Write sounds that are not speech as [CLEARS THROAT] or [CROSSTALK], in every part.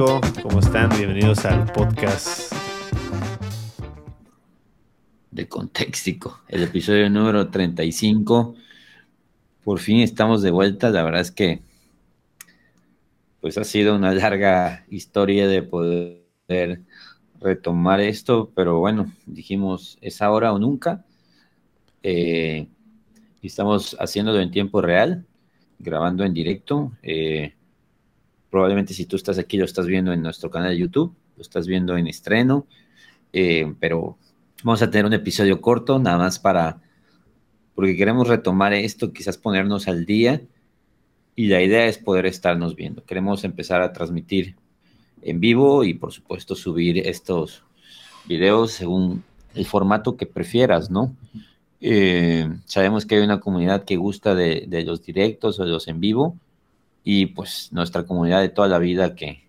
¿Cómo están? Bienvenidos al podcast de Contextico, el episodio número 35. Por fin estamos de vuelta. La verdad es que pues ha sido una larga historia de poder retomar esto, pero bueno, dijimos es ahora o nunca. Eh, estamos haciéndolo en tiempo real, grabando en directo. Eh, Probablemente si tú estás aquí lo estás viendo en nuestro canal de YouTube, lo estás viendo en estreno, eh, pero vamos a tener un episodio corto, nada más para, porque queremos retomar esto, quizás ponernos al día, y la idea es poder estarnos viendo. Queremos empezar a transmitir en vivo y por supuesto subir estos videos según el formato que prefieras, ¿no? Eh, sabemos que hay una comunidad que gusta de, de los directos o de los en vivo y pues nuestra comunidad de toda la vida que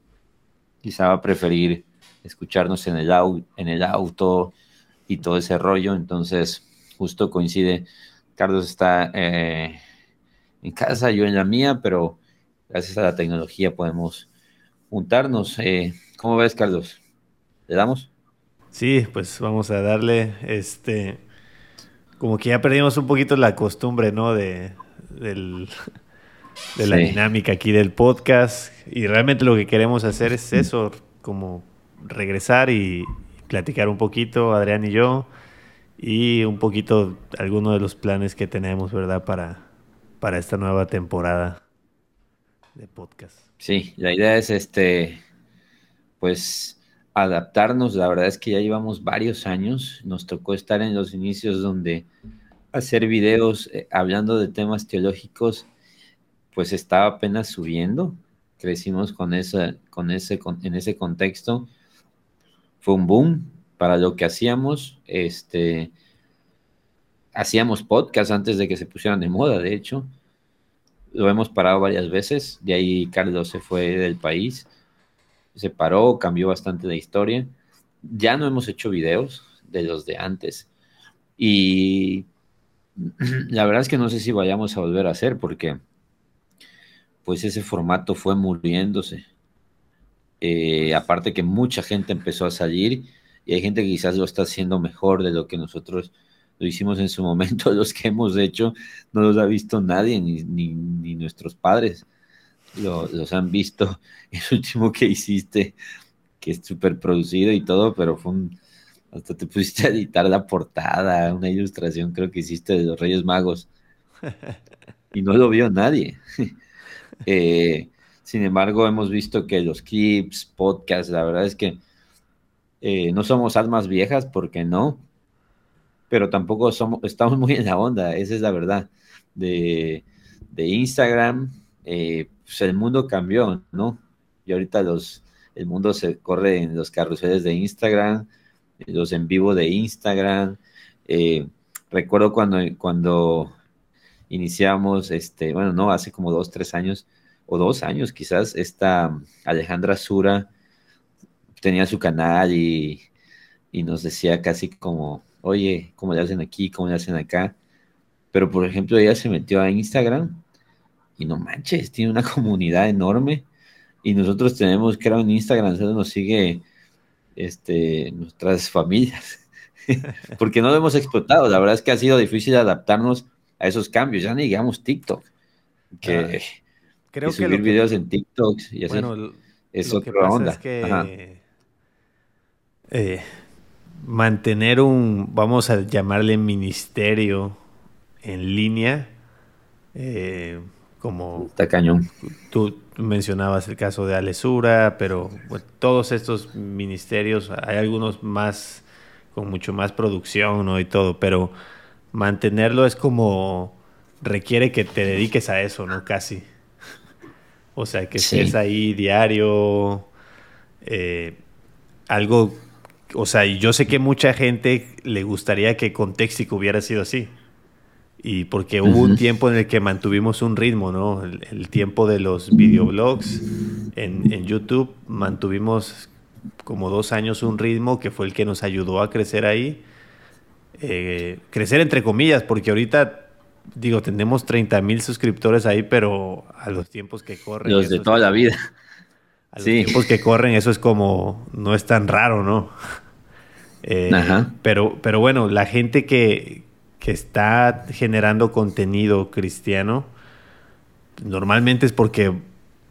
quizá va a preferir escucharnos en el, en el auto y todo ese rollo. Entonces, justo coincide, Carlos está eh, en casa, yo en la mía, pero gracias a la tecnología podemos juntarnos. Eh, ¿Cómo ves, Carlos? ¿Le damos? Sí, pues vamos a darle, este, como que ya perdimos un poquito la costumbre, ¿no? De, de la dinámica aquí del podcast. Y realmente lo que queremos hacer es eso, como regresar y platicar un poquito, Adrián y yo, y un poquito algunos de los planes que tenemos, ¿verdad? Para, para esta nueva temporada de podcast. Sí, la idea es este, pues adaptarnos. La verdad es que ya llevamos varios años. Nos tocó estar en los inicios donde hacer videos eh, hablando de temas teológicos pues estaba apenas subiendo. Crecimos con esa, con ese, en ese contexto. Fue un boom para lo que hacíamos. Este, hacíamos podcast antes de que se pusieran de moda, de hecho. Lo hemos parado varias veces. De ahí Carlos se fue del país. Se paró, cambió bastante la historia. Ya no hemos hecho videos de los de antes. Y [CLEARS THROAT] la verdad es que no sé si vayamos a volver a hacer porque pues ese formato fue muriéndose. Eh, aparte que mucha gente empezó a salir y hay gente que quizás lo está haciendo mejor de lo que nosotros lo hicimos en su [LAUGHS] momento, los que hemos hecho no los ha visto nadie, ni, nuestros padres los han visto. [LAUGHS] El último que hiciste, que es súper producido y todo, pero fue un, hasta te pusiste a editar la portada, una ilustración creo que hiciste de los Reyes Magos. [LAUGHS] Y no lo vio nadie. Eh, sin embargo, hemos visto que los clips, podcasts, la verdad es que eh, no somos almas viejas, porque no, pero tampoco somos, [LAUGHS] estamos muy en la onda, esa es la verdad. De, Instagram, eh, pues el mundo cambió, ¿no? Y ahorita los, el mundo se corre en los carruseles de Instagram, los en vivo de Instagram. recuerdo cuando, cuando iniciamos, este, bueno, no, hace como dos, tres años, o dos años quizás, esta Alejandra Sura tenía su canal y, nos decía casi como, oye, ¿cómo le hacen aquí? ¿Cómo le hacen acá? Pero por ejemplo, ella se metió a Instagram y no manches, tiene una [LAUGHS] comunidad enorme y nosotros tenemos, creo, en Instagram, solo nos sigue este, nuestras familias, [LAUGHS] porque no lo hemos explotado. La verdad es que ha sido difícil adaptarnos a esos cambios. Ya ni digamos TikTok, que, ah, creo subir videos en TikTok y así es otra onda. Eh, mantener un, vamos a llamarle ministerio en línea, eh, como Está cañón. Tú mencionabas el caso de Alesura, pero todos estos ministerios, hay algunos más con mucho más producción ¿no? y todo, pero mantenerlo es como requiere que te dediques a eso, ¿no? Casi. O sea, que estés ahí diario, eh, algo, o sea, yo sé que mucha gente le gustaría que Contextico hubiera sido así. Y porque hubo un tiempo en el que mantuvimos un ritmo, ¿no? El, tiempo de los videoblogs en, en YouTube, mantuvimos como dos años un ritmo que fue el que nos ayudó a crecer ahí eh, crecer entre comillas, porque ahorita, digo, tenemos 30 mil suscriptores ahí, pero a los tiempos que corren. Los de toda la vida. a los tiempos que corren, eso es como, no es tan raro, ¿no? [LAUGHS] Eh, pero, pero bueno, la gente que, que está generando contenido cristiano, normalmente es porque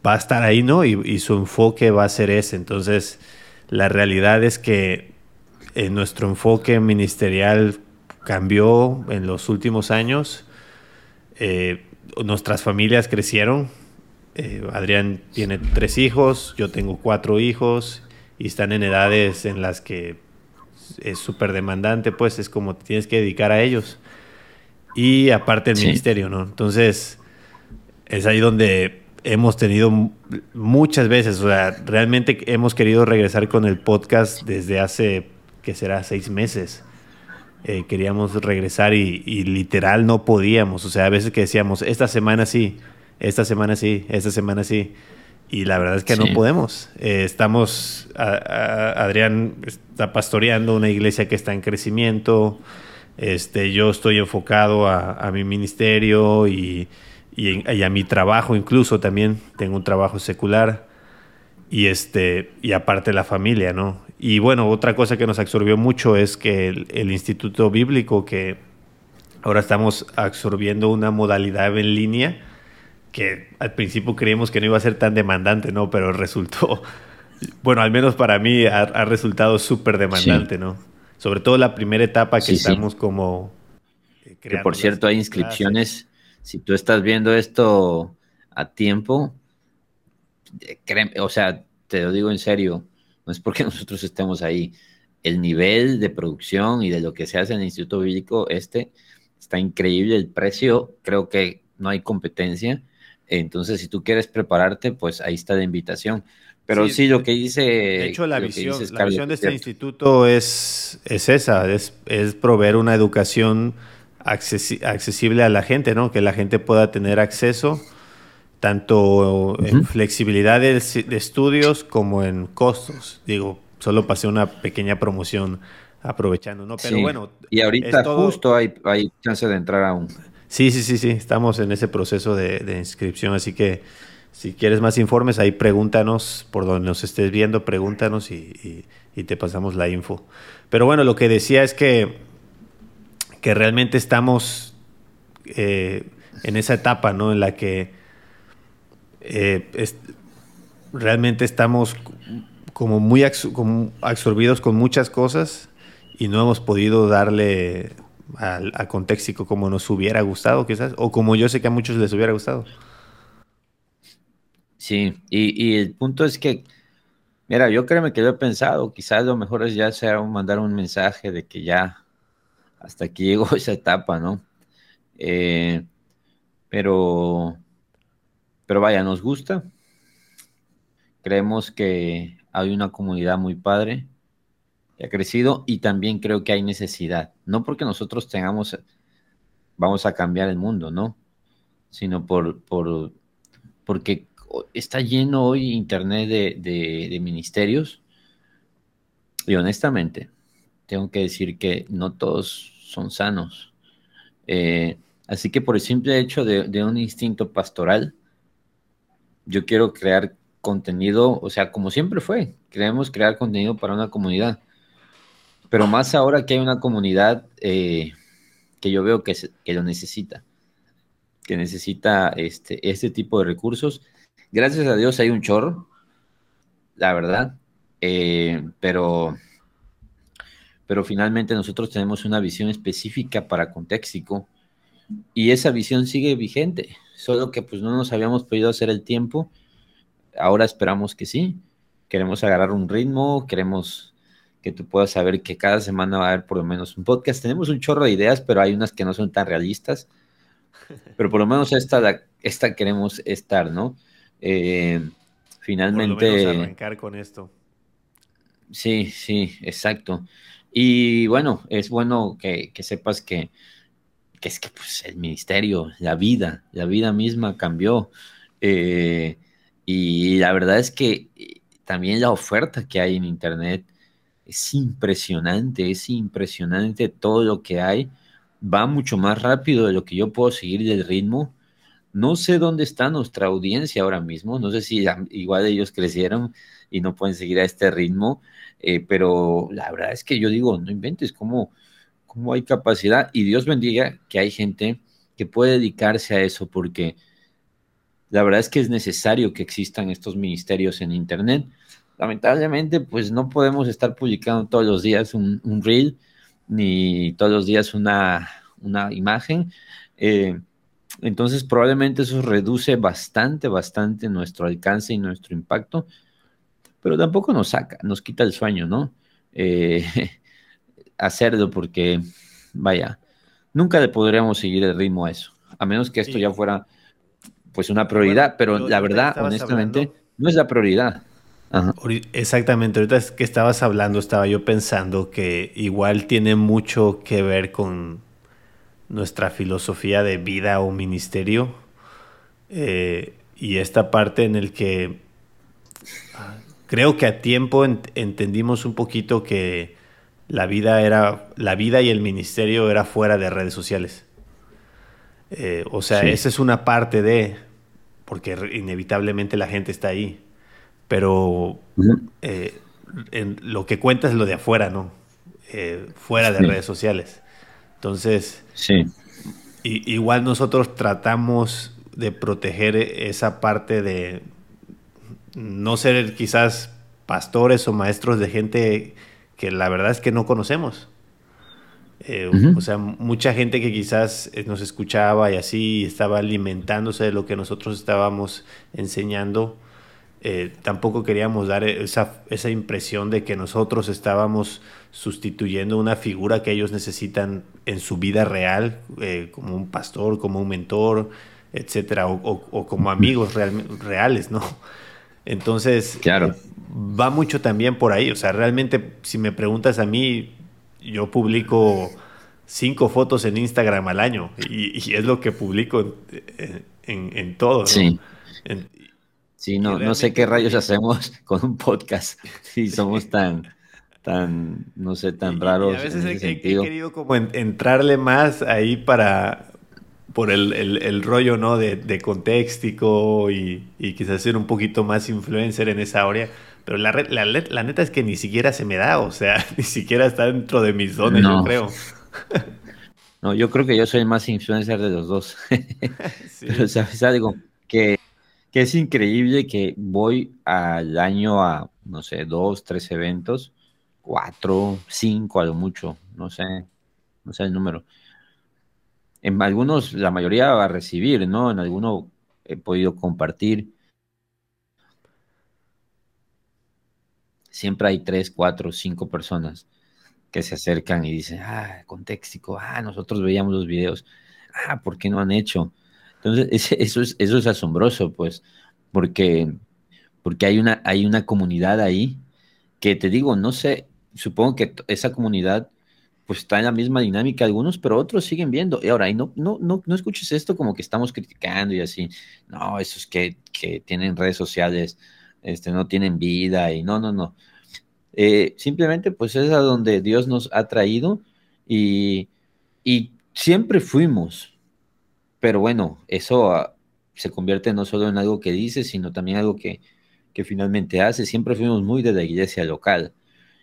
va a estar ahí, ¿no? Y, su enfoque va a ser ese. Entonces, la realidad es que eh, nuestro enfoque ministerial cambió en los últimos años. Eh, nuestras familias crecieron. Eh, Adrián tiene tres hijos, yo tengo cuatro hijos y están en edades en las que es súper demandante, pues es como te tienes que dedicar a ellos. Y aparte el ministerio, ¿no? Entonces, es ahí donde hemos tenido muchas veces, o sea, realmente hemos querido regresar con el podcast desde hace, que será, seis meses. Eh, queríamos regresar y, literal no podíamos, o sea, a veces que decíamos, esta semana sí, esta semana sí, esta semana sí. Y la verdad es que no podemos. Eh, estamos, Adrián está pastoreando una iglesia que está en crecimiento. Este, yo estoy enfocado a mi ministerio y, y, a mi trabajo incluso también, tengo un trabajo secular y, este, y aparte la familia, ¿no? Y bueno, otra cosa que nos absorbió mucho es que el, Instituto Bíblico, que ahora estamos absorbiendo una modalidad en línea, que al principio creíamos que no iba a ser tan demandante, ¿no? Pero resultó, [LAUGHS] bueno, al menos para mí ha, resultado súper demandante, ¿no? Sobre todo la primera etapa que estamos como... Eh, que por cierto, hay inscripciones si tú estás viendo esto a tiempo, créeme, o sea, te lo digo en serio, no es porque [LAUGHS] nosotros estemos ahí. El nivel de producción y de lo que se hace en el Instituto Bíblico este está increíble. El precio, creo que no hay competencia. Entonces, si tú quieres prepararte, pues ahí está la invitación. Pero sí, lo que dice... De hecho, la visión, la visión de este instituto es, es esa, es, es proveer una educación accesible a la gente, ¿no? Que la gente pueda tener acceso tanto en flexibilidad de, estudios como en costos. Digo, solo pasé una pequeña promoción aprovechando, ¿no? Pero bueno. Y ahorita justo hay, hay chance de entrar aún. Sí, sí, sí, sí. Estamos en ese proceso de, inscripción, así que si quieres más informes, ahí pregúntanos por donde nos estés viendo, pregúntanos y te pasamos la info. Pero bueno, lo que decía es que que realmente estamos eh, en esa etapa, ¿no? En la que eh, realmente estamos como muy absorbidos con muchas cosas y no hemos podido darle al, contexto como nos hubiera gustado, quizás, o como yo sé que a muchos les hubiera gustado. Sí, y, el punto es que, mira, yo créeme que lo he pensado, quizás lo mejor es ya sea mandar un mensaje de que ya hasta aquí llegó [LAUGHS] esa etapa, ¿no? Eh, pero, pero vaya, nos gusta. Creemos que hay una comunidad muy padre que ha crecido y también creo que hay necesidad. No porque nosotros tengamos, vamos a cambiar el mundo, ¿no? Sino por, por porque está lleno hoy Internet de, de ministerios y honestamente, tengo que decir que no todos son sanos. Eh, así que por el simple hecho de, un instinto pastoral, yo quiero crear contenido, o sea, como siempre fue, queremos crear contenido para una comunidad. Pero más ahora que hay una comunidad eh, que yo veo que, que, lo necesita, que necesita este, este tipo de recursos. Gracias a Dios hay un chorro, la verdad, eh, pero pero finalmente nosotros tenemos una visión específica para Contextico y esa visión sigue vigente, solo que pues no nos habíamos podido hacer el tiempo, ahora esperamos que sí, queremos agarrar un ritmo, queremos que tú puedas saber que cada semana va a haber por lo menos un podcast, tenemos un chorro de ideas, pero hay unas que no son tan realistas, [LAUGHS] pero por lo menos esta, esta queremos estar, ¿no? Eh, finalmente... arrancar con esto. Sí, sí, exacto. Y bueno, es bueno que, sepas que, es que pues, el ministerio, la vida, la vida misma cambió. Eh, y la verdad es que eh, también la oferta que hay en Internet es impresionante, es impresionante todo lo que hay. Va mucho más rápido de lo que yo puedo seguir del ritmo. No sé dónde está nuestra audiencia ahora mismo, no sé si igual ellos crecieron y no pueden seguir a este ritmo, eh, pero la verdad es que yo digo, no inventes cómo, cómo hay capacidad y Dios bendiga que hay gente que puede dedicarse a eso porque la verdad es que es necesario que existan estos ministerios en Internet. Lamentablemente, pues no podemos estar publicando todos los días un, reel ni todos los días una, una imagen. Eh, entonces, probablemente eso reduce bastante, bastante nuestro alcance y nuestro impacto, pero tampoco nos saca, nos quita el sueño, ¿no? Eh, [LAUGHS] hacerlo porque, vaya, nunca le podríamos seguir el ritmo a eso, a menos que esto ya fuera pues una prioridad, pero la verdad, honestamente, no es la prioridad. Exactamente, ahorita que estabas hablando, estaba yo pensando que igual tiene mucho que ver con nuestra filosofía de vida o ministerio. Eh, y esta parte en el que creo que a tiempo entendimos un poquito que la vida era la vida y el ministerio era fuera de redes sociales. Eh, o sea, esa es una parte de porque inevitablemente la gente está ahí. Pero eh, en, lo que cuenta es lo de afuera, ¿no? fuera de redes sociales. Entonces, sí. igual nosotros tratamos de proteger esa parte de no ser quizás pastores o maestros de gente que la verdad es que no conocemos. Eh, o sea, mucha gente que quizás eh, nos escuchaba y así estaba alimentándose de lo que nosotros estábamos enseñando, eh, tampoco queríamos dar esa, esa, impresión de que nosotros estábamos sustituyendo una figura que ellos necesitan en su vida real, eh, como un pastor, como un mentor, etcétera, o, como amigos reales, ¿no? Entonces, claro. va mucho también por ahí. O sea, realmente, si me preguntas a mí, yo publico cinco fotos en Instagram al año y, es lo que publico en, en, todo. ¿no? Sí. Sí, no, no sé qué rayos hacemos [LAUGHS] con un podcast [LAUGHS] si somos [LAUGHS] tan, tan, no sé, tan raros. a veces he, querido como entrarle más ahí para, por el, rollo, ¿no? De, de contextico y, quizás ser un poquito más influencer en esa área. Pero la, la, neta es que ni siquiera se me da, o sea, [LAUGHS] ni siquiera está dentro de mis dones, yo creo. No, yo creo que yo soy el más influencer de los dos. [LAUGHS] Pero, ¿sabes algo? Que que es increíble que voy al año a, no sé, dos, tres eventos, cuatro, cinco a lo mucho, no sé, no sé el número. En algunos, la mayoría va a recibir, ¿no? En algunos he podido compartir. Siempre hay tres, cuatro, cinco personas que se acercan y dicen, ah, contextico, ah, nosotros veíamos los videos, ah, ¿por qué no han hecho? Entonces, [LAUGHS] eso es, asombroso, pues, porque, porque hay, una, hay una comunidad ahí que te digo, no sé, supongo que esa comunidad pues está en la misma dinámica algunos, pero otros siguen viendo. Y ahora, y no, no, no, no escuches esto como que estamos criticando y así. No, esos que, que tienen redes sociales, este, no tienen vida y no, no, no. Eh, simplemente pues es a donde Dios nos ha traído y, y siempre fuimos, pero bueno, eso ah, se convierte no solo en algo que dice, sino también algo que, que finalmente hace. Siempre fuimos muy de la iglesia local.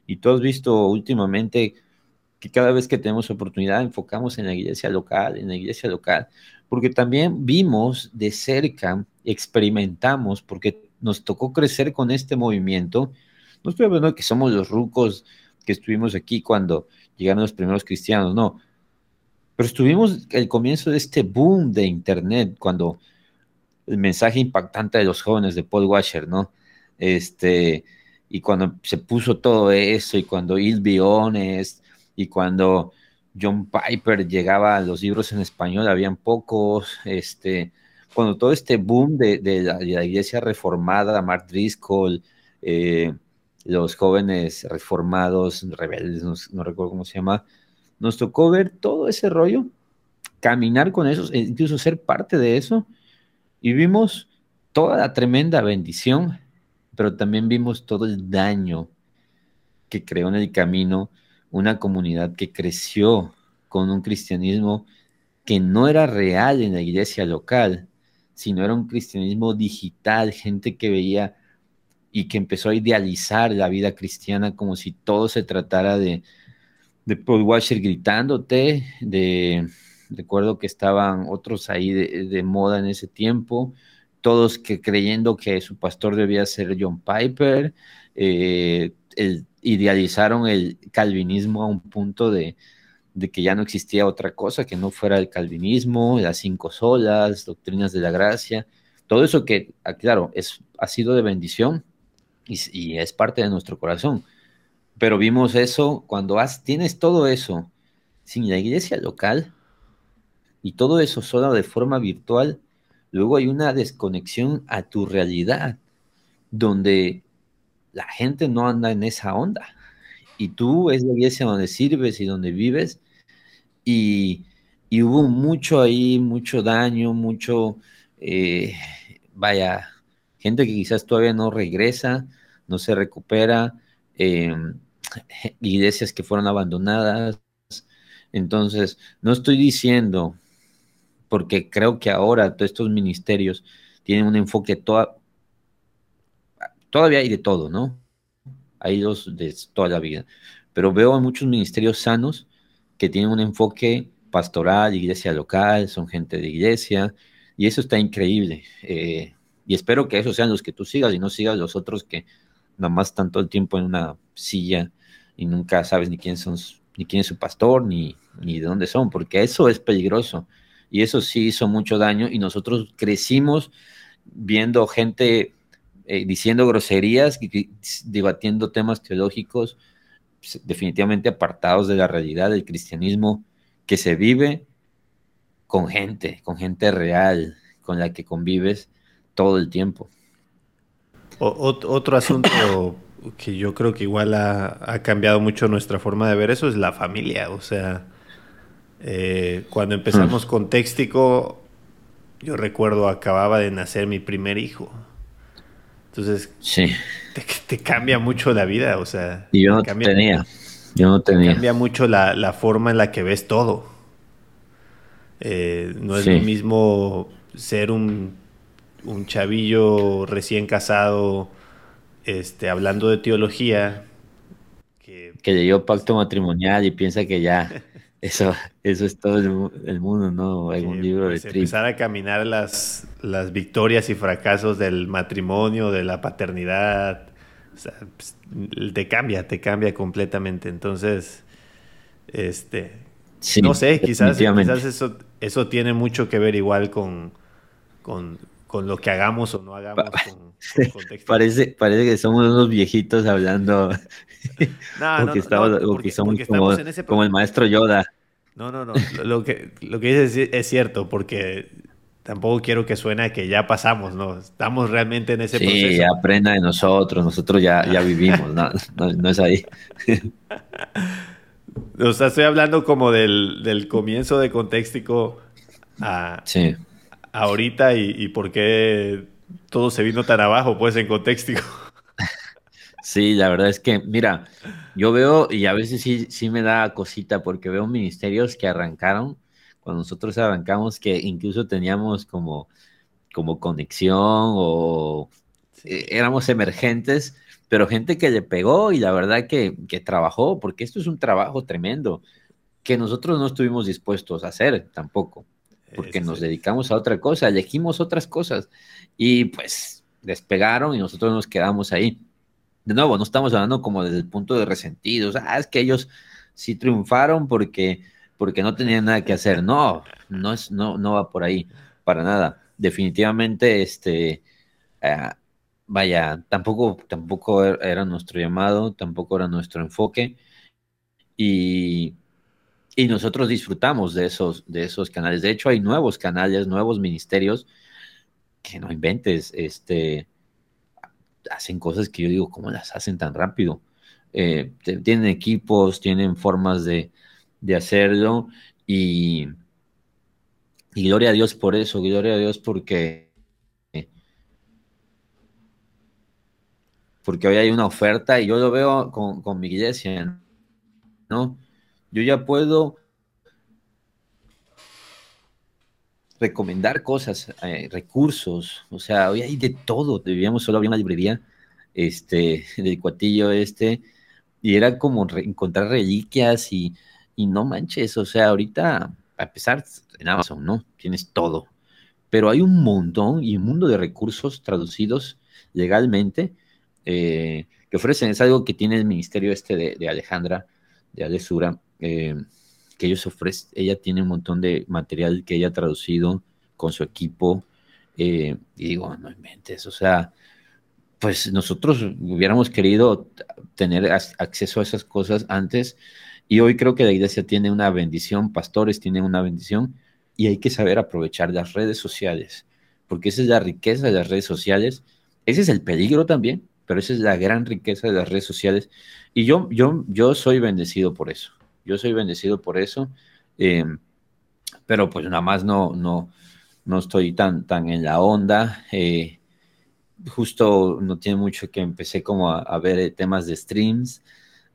Y tú has visto últimamente que cada vez que tenemos oportunidad enfocamos en la iglesia local, en la iglesia local, porque también vimos de cerca, experimentamos, porque nos tocó crecer con este movimiento. No estoy hablando de que somos los rucos que estuvimos aquí cuando llegaron los primeros cristianos, no, pero estuvimos el comienzo de este boom de Internet, cuando el mensaje impactante de los jóvenes de Paul Washer, ¿no? Este, y cuando se puso todo eso, y cuando Il Biones, y cuando John Piper llegaba a los libros en español, habían pocos, este, cuando todo este boom de, la, iglesia reformada, Mark Driscoll, eh, los jóvenes reformados, rebeldes, no recuerdo cómo se llama, nos tocó ver todo ese rollo, caminar con eso, e incluso ser parte de eso, y vimos toda la tremenda bendición, pero también vimos todo el daño que creó en el camino una comunidad que creció con un cristianismo que no era real en la iglesia local, sino era un cristianismo digital, gente que veía y que empezó a idealizar la vida cristiana como si todo se tratara de, de Paul Washer gritándote, de recuerdo que estaban otros ahí de, moda en ese tiempo, todos que creyendo que su pastor debía ser John Piper, eh, idealizaron el calvinismo a un punto de, que ya no existía otra cosa que no fuera el calvinismo, las cinco solas, doctrinas de la gracia, todo eso que, ah, claro, es, ha sido de bendición y, es parte de nuestro corazón. Pero vimos eso cuando has, tienes todo eso sin la iglesia local y todo eso solo de forma virtual, luego hay una desconexión a tu realidad, donde la gente no anda en esa onda. Y tú es la iglesia donde sirves y donde vives, y, hubo mucho ahí, mucho daño, mucho, eh, vaya, gente que quizás todavía no regresa, no se recupera, em, iglesias que fueron abandonadas. Entonces, no estoy diciendo, porque creo que ahora todos estos ministerios tienen un enfoque toda, todavía hay de todo, ¿no? Hay dos de toda la vida, pero veo muchos ministerios sanos que tienen un enfoque pastoral, iglesia local, son gente de iglesia, y eso está increíble. Eh, y espero que esos sean los que tú sigas y no sigas los otros que nada más están todo el tiempo en una silla y nunca sabes ni quién, son, ni quién es su pastor, ni, ni de dónde son, porque eso es peligroso. Y eso sí hizo mucho daño y nosotros crecimos viendo gente eh, diciendo groserías, y, debatiendo temas teológicos pues, definitivamente apartados de la realidad del cristianismo que se vive con gente, con gente real, con la que convives todo el tiempo. otro asunto que yo creo que igual ha, cambiado mucho nuestra forma de ver eso es la familia. O sea, eh, cuando empezamos mm. con Téxtico, yo recuerdo acababa de nacer mi primer hijo. Entonces, sí te, cambia mucho la vida, o sea. Y yo no tenía. Yo no tenía. Cambia mucho la, forma en la que ves todo. Eh, no es lo mismo ser un, un chavillo recién casado, este, hablando de teología. Que, que leyó pacto matrimonial y piensa que ya [LAUGHS] Eso, eso es todo el, mundo, ¿no? Un libro pues, de Empezar a caminar las, las victorias y fracasos del matrimonio, de la paternidad. O sea, pues, te cambia, te cambia completamente. Entonces, este. no sé, quizás, quizás eso, eso tiene mucho que ver igual con, con, con lo que hagamos o no hagamos con, [LAUGHS] parece, parece que somos unos viejitos hablando. [LAUGHS] [LAUGHS] No, porque, estamos, somos como, el maestro Yoda. No, no, no. Lo que, lo que dices es cierto, porque tampoco quiero que suene a que ya pasamos, ¿no? Estamos realmente en ese proceso. Sí, aprenda de nosotros, nosotros ya, ya vivimos, no, no, es ahí. o sea, estoy hablando como del, del comienzo de Contextico a, sí. Ahorita y, y por qué todo se vino tan abajo, pues, en contexto. Sí, la verdad es que, mira, yo veo, y a veces sí, sí me da cosita, porque veo ministerios que arrancaron, cuando nosotros arrancamos, que incluso teníamos como, como conexión o eh, éramos emergentes, pero gente que le pegó y la verdad que, que trabajó, porque esto es un trabajo tremendo, que nosotros no estuvimos dispuestos a hacer tampoco porque nos dedicamos a otra cosa, elegimos otras cosas y pues despegaron y nosotros nos quedamos ahí. De nuevo, no estamos hablando como desde el punto de resentidos, ah, es que ellos sí triunfaron porque, porque no tenían nada que hacer. No, no, es, no, no va por ahí, para nada. Definitivamente, este, ah, vaya, tampoco, tampoco era nuestro llamado, tampoco era nuestro enfoque. Y, y nosotros disfrutamos de esos, de esos canales. De hecho, hay nuevos canales, nuevos ministerios que no inventes, este, hacen cosas que yo digo, ¿cómo las hacen tan rápido? Eh, tienen equipos, tienen formas de, hacerlo y, gloria a Dios por eso, gloria a Dios porque, porque hoy hay una oferta y yo lo veo con mi iglesia, ¿no? Yo ya puedo recomendar cosas, eh, recursos, o sea, hoy hay de todo, vivíamos solo había una librería, este, del cuatillo este, y era como encontrar reliquias y, y no manches, o sea, ahorita, a pesar en Amazon, ¿no? Tienes todo, pero hay un montón y un mundo de recursos traducidos legalmente eh, que ofrecen, es algo que tiene el ministerio este de, Alejandra, de Alesura, eh, que ellos ofrecen, ella tiene un montón de material que ella ha traducido con su equipo, eh, y digo, no inventes, o sea, pues nosotros hubiéramos querido tener acceso a esas cosas antes, y hoy creo que la iglesia tiene una bendición, pastores tienen una bendición, y hay que saber aprovechar las redes sociales, porque esa es la riqueza de las redes sociales, ese es el peligro también, pero esa es la gran riqueza de las redes sociales, y yo, yo, yo soy bendecido por eso. Yo soy bendecido por eso, eh, pero pues nada más no, no, no estoy tan, tan en la onda. Eh, justo no tiene mucho que empecé como a, ver temas de streams,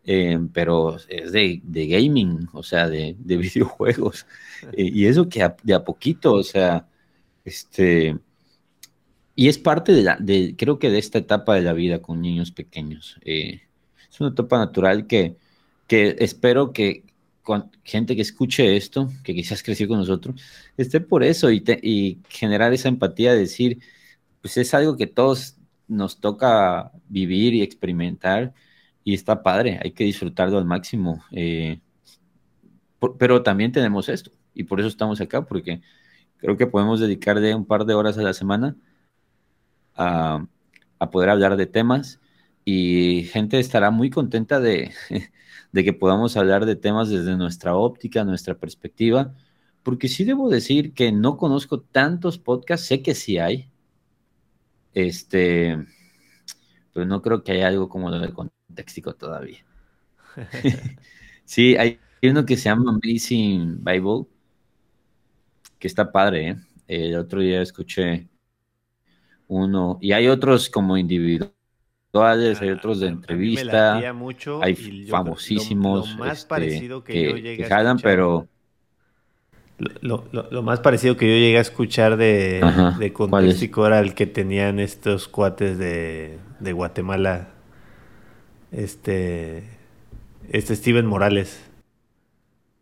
eh, pero es de, gaming, o sea, de, [LAUGHS] videojuegos. y eso que de a poquito, o sea, este... Y es parte de la, de, creo que de esta etapa de la vida con niños pequeños. es una etapa natural que, espero que gente que escuche esto, que quizás creció con nosotros, esté por eso y, generar esa empatía, decir, pues es algo que todos nos toca vivir y experimentar y está padre, hay que disfrutarlo al máximo. Eh, pero también tenemos esto y por eso estamos acá, porque creo que podemos dedicarle un par de horas a la semana a, a poder hablar de temas y gente estará muy contenta de, [LAUGHS] de que podamos hablar de temas desde nuestra óptica, nuestra perspectiva, porque sí debo decir que no conozco tantos podcasts, sé que sí hay, este, pero no creo que haya algo como lo de contextico todavía. [LAUGHS] [LAUGHS] sí, hay uno que se llama Amazing Bible, que está padre, ¿eh? El otro día escuché uno, y hay otros como hay ah, otros de entrevista, mucho hay famosísimos lo, más este, parecido que, yo llegué a pero... Lo, más parecido que yo llegué a escuchar de, de era el que tenían estos cuates de, de Guatemala, este, este Steven Morales.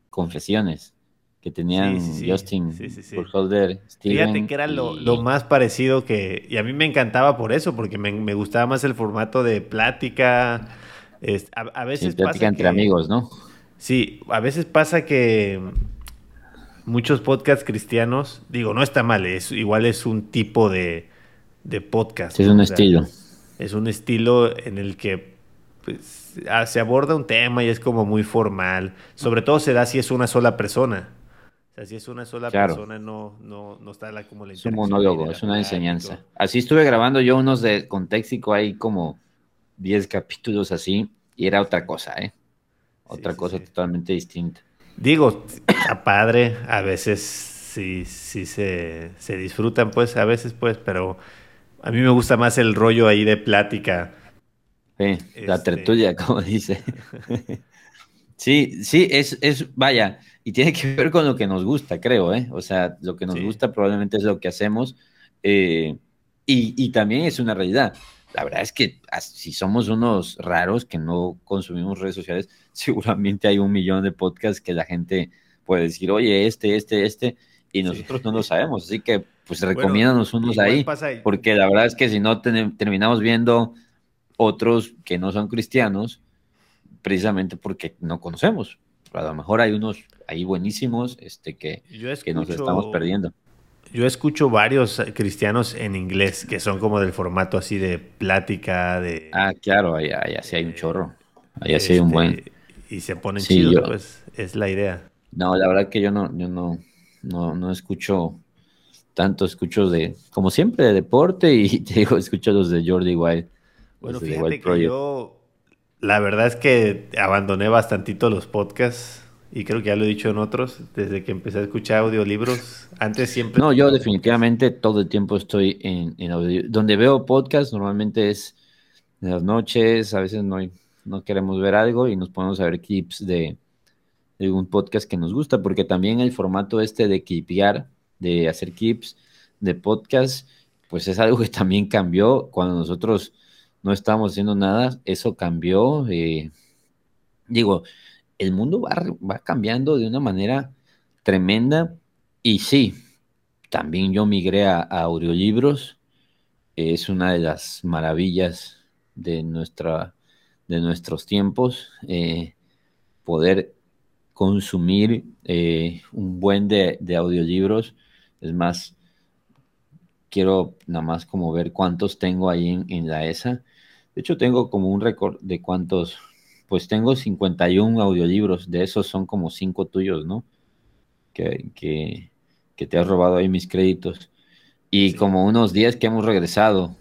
Confesiones que tenían Justin Holder, Fíjate que era lo, más parecido que... Y a mí me encantaba por eso, porque me, gustaba más el formato de plática. a, veces plática entre amigos, ¿no? Sí, a veces pasa que muchos podcasts cristianos, digo, no está mal, es, igual es un tipo de, de podcast. es un estilo. Es un estilo en el que pues, se aborda un tema y es como muy formal. Sobre todo se da si es una sola persona. O sea, si es una sola persona, no, no, no está la, como la Es un monólogo, es una enseñanza. Así estuve grabando yo unos de contexto, hay como 10 capítulos así, y era otra cosa, ¿eh? Otra cosa totalmente distinta. Digo, a padre, a veces sí, sí se, se disfrutan, pues, a veces, pues, pero a mí me gusta más el rollo ahí de plática. Sí, la este tertulia, [LAUGHS] como dice. [LAUGHS] sí, sí, es, es, vaya, y tiene que ver con lo que nos gusta, creo, ¿eh? O sea, lo que nos gusta probablemente es lo que hacemos. Eh, y, también es una realidad. La verdad es que si somos unos raros que no consumimos redes sociales, [LAUGHS] seguramente hay un millón de podcasts que la gente puede decir, oye, este, este, este, y nosotros no lo sabemos. Así que, pues, recomiéndanos unos ahí, porque la verdad es que si no terminamos viendo otros que no son cristianos, precisamente porque no conocemos a lo mejor hay unos ahí buenísimos este, que, que nos estamos perdiendo. Yo escucho varios eh, cristianos en inglés que son como del formato así de plática, de... Ah, claro, ahí, sí hay un chorro. Ahí sí hay un buen... Este, y se ponen chidos, pues es la idea. No, la verdad que yo no, yo no, no, no escucho tanto, escucho de, como siempre, de deporte y [LAUGHS] te digo, escucho los de Jordi Wild. Bueno, fíjate que yo la verdad es que abandoné bastantito los podcasts y creo que ya lo he dicho en otros, desde que empecé a escuchar audiolibros. Antes siempre... No, yo definitivamente todo el tiempo estoy en, en audio. Donde veo podcasts normalmente es en las noches, a veces no, no queremos ver algo y nos ponemos a ver clips de, de un podcast que nos gusta, porque también el formato este de clipear de hacer clips, de podcast, pues es algo que también cambió cuando nosotros no estábamos haciendo nada, eso cambió. Eh, digo, el mundo va, va cambiando de una manera tremenda y sí, también yo migré a, audiolibros, es una de las maravillas de, nuestra, de nuestros tiempos, eh, poder consumir eh, un buen de, de, audiolibros. Es más, quiero nada más como ver cuántos tengo ahí en, la ESA. De hecho, tengo como un récord de cuántos, pues tengo 51 audiolibros, de esos son como 5 tuyos, ¿no? Que, que, que, te has robado ahí mis créditos. Y como unos 10 que hemos regresado.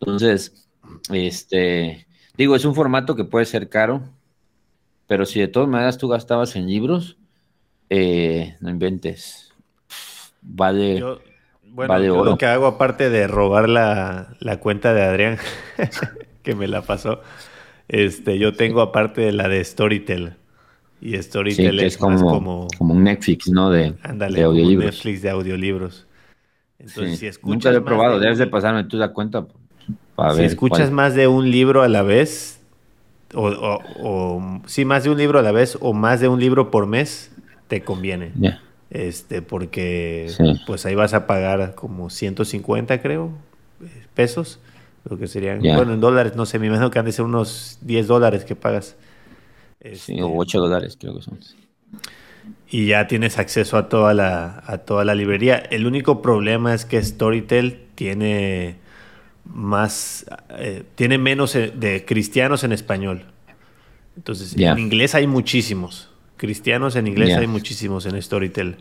Entonces, este, digo, es un formato que puede ser caro, pero si de todas maneras tú gastabas en libros, eh, no inventes. Vale. Bueno, lo que hago aparte de robar la, cuenta de Adrián, [LAUGHS] que me la pasó, este, yo tengo aparte de la de Storytel. Y Storytel es, como, como, un Netflix, ¿no? De, de audiolibros. Un Netflix de audiolibros. Entonces, si escuchas. Nunca lo he probado, debes de pasarme tú la cuenta. Para si escuchas más de un libro a la vez, o, o, sí, más de un libro a la vez, o más de un libro por mes, te conviene este, porque pues ahí vas a pagar como 150 creo, pesos, lo que serían, bueno, en dólares, no sé, me imagino que han de ser unos 10 dólares que pagas. Este, o 8 dólares creo que son. Y ya tienes acceso a toda la, a toda la librería. El único problema es que Storytel tiene más, eh, tiene menos eh, de cristianos en español. Entonces, en inglés hay muchísimos. Cristianos en inglés hay muchísimos en Storytel.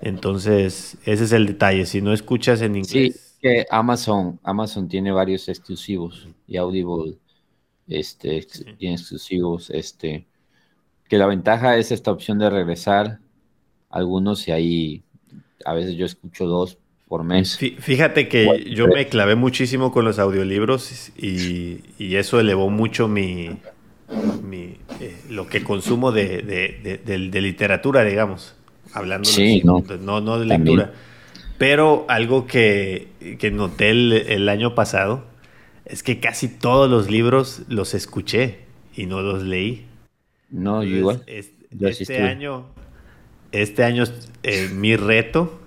Entonces, ese es el detalle. Si no escuchas en inglés. Sí, que Amazon, Amazon tiene varios exclusivos y Audible este, tiene exclusivos. Este, que la ventaja es esta opción de regresar algunos y ahí a veces yo escucho dos por mes. Fíjate que yo me clavé muchísimo con los audiolibros y, y eso elevó mucho mi, eh, lo que consumo de, de, literatura, digamos, hablando no, no, de lectura. Pero algo que, que noté el, año pasado es que casi todos los libros los escuché y no los leí. No, igual. este, año, este año eh, mi reto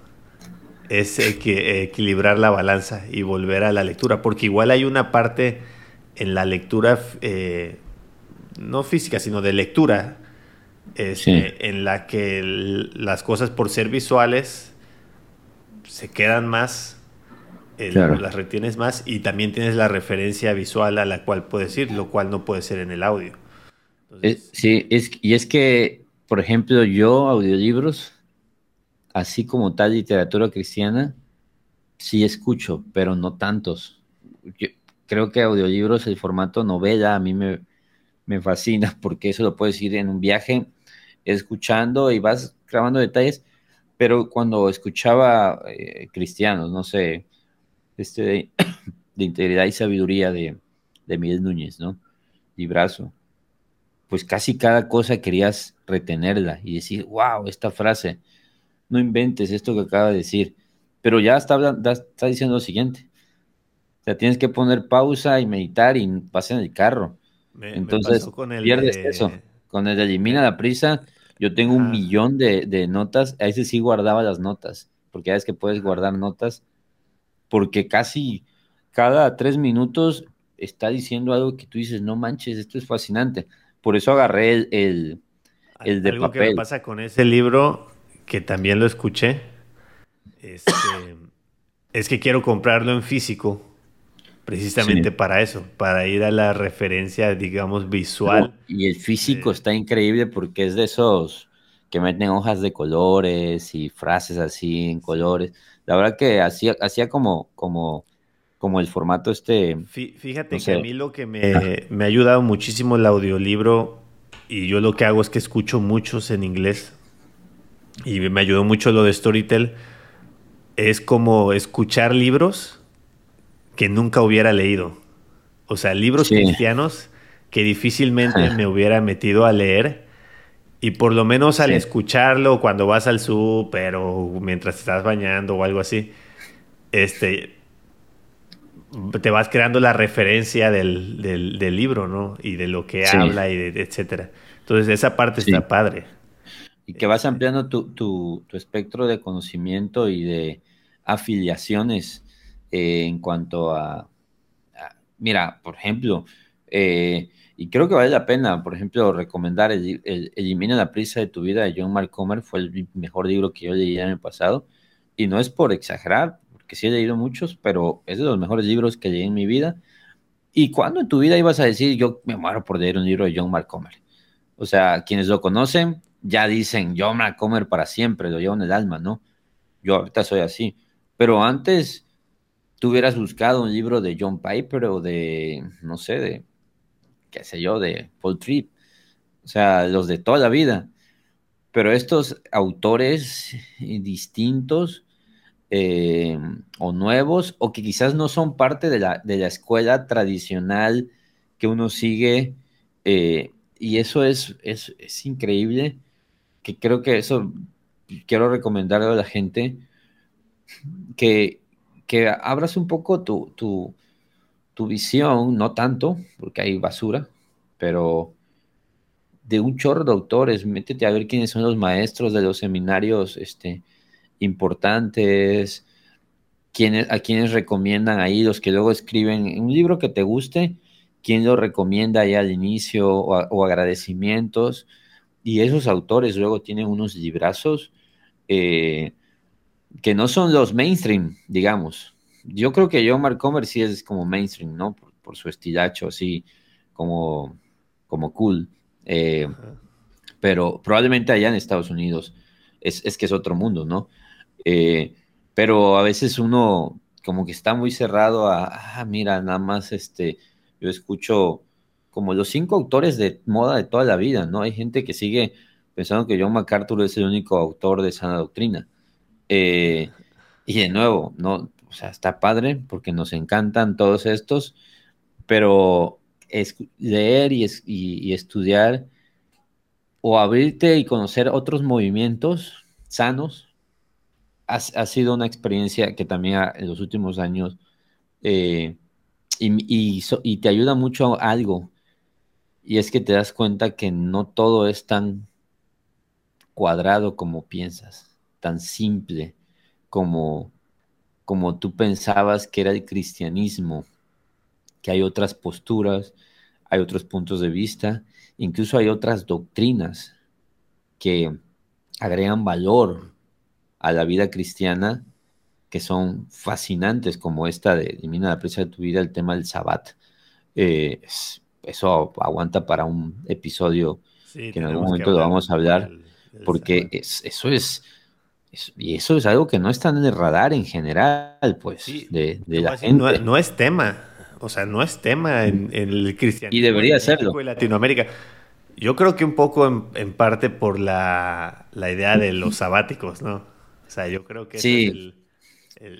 es equilibrar la balanza y volver a la lectura, porque igual hay una parte en la lectura eh, no física, sino de lectura, este, en la que las cosas por ser visuales se quedan más, las retienes más y también tienes la referencia visual a la cual puedes ir, lo cual no puede ser en el audio. sí, es, y es que, por ejemplo, yo audiolibros, así como tal literatura cristiana, sí escucho, pero no tantos. creo que audiolibros, el formato novela, a mí me, me fascina [LAUGHS] porque eso lo puedes ir en un viaje escuchando y vas grabando detalles, pero cuando escuchaba eh, cristianos, no sé, este [COUGHS] de, integridad y sabiduría de, de Miguel Núñez, ¿no? Librazo. Pues casi cada cosa querías retenerla y decir, wow, esta frase, no inventes esto que acaba de decir, pero ya está, está diciendo lo siguiente. O sea, tienes que poner pausa y meditar y pasa en el carro entonces, pierdes eso. Con el de Elimina la Prisa, yo tengo un millón de, notas. A ese sí guardaba las notas, porque ya es que puedes guardar notas, porque casi cada tres minutos está diciendo algo que tú dices, no manches, esto es fascinante. Por eso agarré el, el, de algo papel. que pasa con ese libro, que también lo escuché, este, es que quiero comprarlo en físico precisamente para eso, para ir a la referencia, digamos, visual. y el físico está increíble porque es de esos que meten hojas de colores y frases así en colores. La verdad que hacía, hacía como, como, como el formato este. Fíjate que a mí lo que me, me ha ayudado muchísimo el audiolibro, y yo lo que hago es que escucho muchos en inglés, y me ayudó mucho lo de Storytel, es como escuchar libros que nunca hubiera leído. O sea, libros cristianos que difícilmente me hubiera metido a leer Y por lo menos al escucharlo cuando vas al súper o mientras estás bañando o algo así, este, te vas creando la referencia del, libro, ¿no? Y de lo que habla y de, etcétera. Entonces esa parte está padre. Y que vas ampliando tu, espectro de conocimiento y de afiliaciones eh, en cuanto a, mira, por ejemplo, eh, y creo que vale la pena, por ejemplo, recomendar el, Elimina la prisa de tu vida de John Mark Comer, fue el mejor libro que yo leí en el pasado, y no es por exagerar, porque sí he leído muchos, pero es de los mejores libros que leí en mi vida. ¿Y cuándo en tu vida ibas a decir, yo me muero por leer un libro de John Mark Comer? O sea, quienes lo conocen ya dicen, John Mark Comer para siempre, lo llevo en el alma, ¿no? Yo ahorita soy así. Pero antes, tú hubieras buscado un libro de John Piper o de, no sé, de qué sé yo, de Paul Tripp, o sea, los de toda la vida. Pero estos autores distintos eh, o nuevos, o que quizás no son parte de la, de la escuela tradicional que uno sigue, eh, y eso es, es, es, increíble, que creo que eso quiero recomendarle a la gente, que, que abras un poco tu, tu tu visión, no tanto, porque hay basura, pero de un chorro de autores, métete a ver quiénes son los maestros de los seminarios este, importantes, a quienes recomiendan ahí, los que luego escriben un libro que te guste, quién lo recomienda ahí al inicio o, agradecimientos, y esos autores luego tienen unos librazos eh, que no son los mainstream, digamos, yo creo que John Mark Comer sí es como mainstream, ¿no? Por, su estilacho, así como, como cool. Eh, pero probablemente allá en Estados Unidos es, que es otro mundo, ¿no? Eh, pero a veces uno como que está muy cerrado a, ah, mira, nada más este, yo escucho como los cinco autores de moda de toda la vida, ¿no? Hay gente que sigue pensando que John MacArthur es el único autor de sana doctrina. Eh, y de nuevo, no, o sea, está padre porque nos encantan todos estos, pero es leer y, estudiar o abrirte y conocer otros movimientos sanos ha, sido una experiencia que también en los últimos años eh, y, te ayuda mucho a algo. Y es que te das cuenta que no todo es tan cuadrado como piensas, tan simple como como tú pensabas que era el cristianismo, que hay otras posturas, hay otros puntos de vista, incluso hay otras doctrinas que agregan valor a la vida cristiana que son fascinantes, como esta de Elimina la presa de tu vida, el tema del sabbat. Eh, eso aguanta para un episodio que en algún momento lo vamos a hablar, porque eso es y eso es algo que no está en el radar en general, pues, de, la gente. No, es tema, o sea, no es tema en, el cristianismo. Y debería serlo. En Latinoamérica. Yo creo que un poco en, parte por la, idea de los sabáticos, ¿no? O sea, yo creo que sí.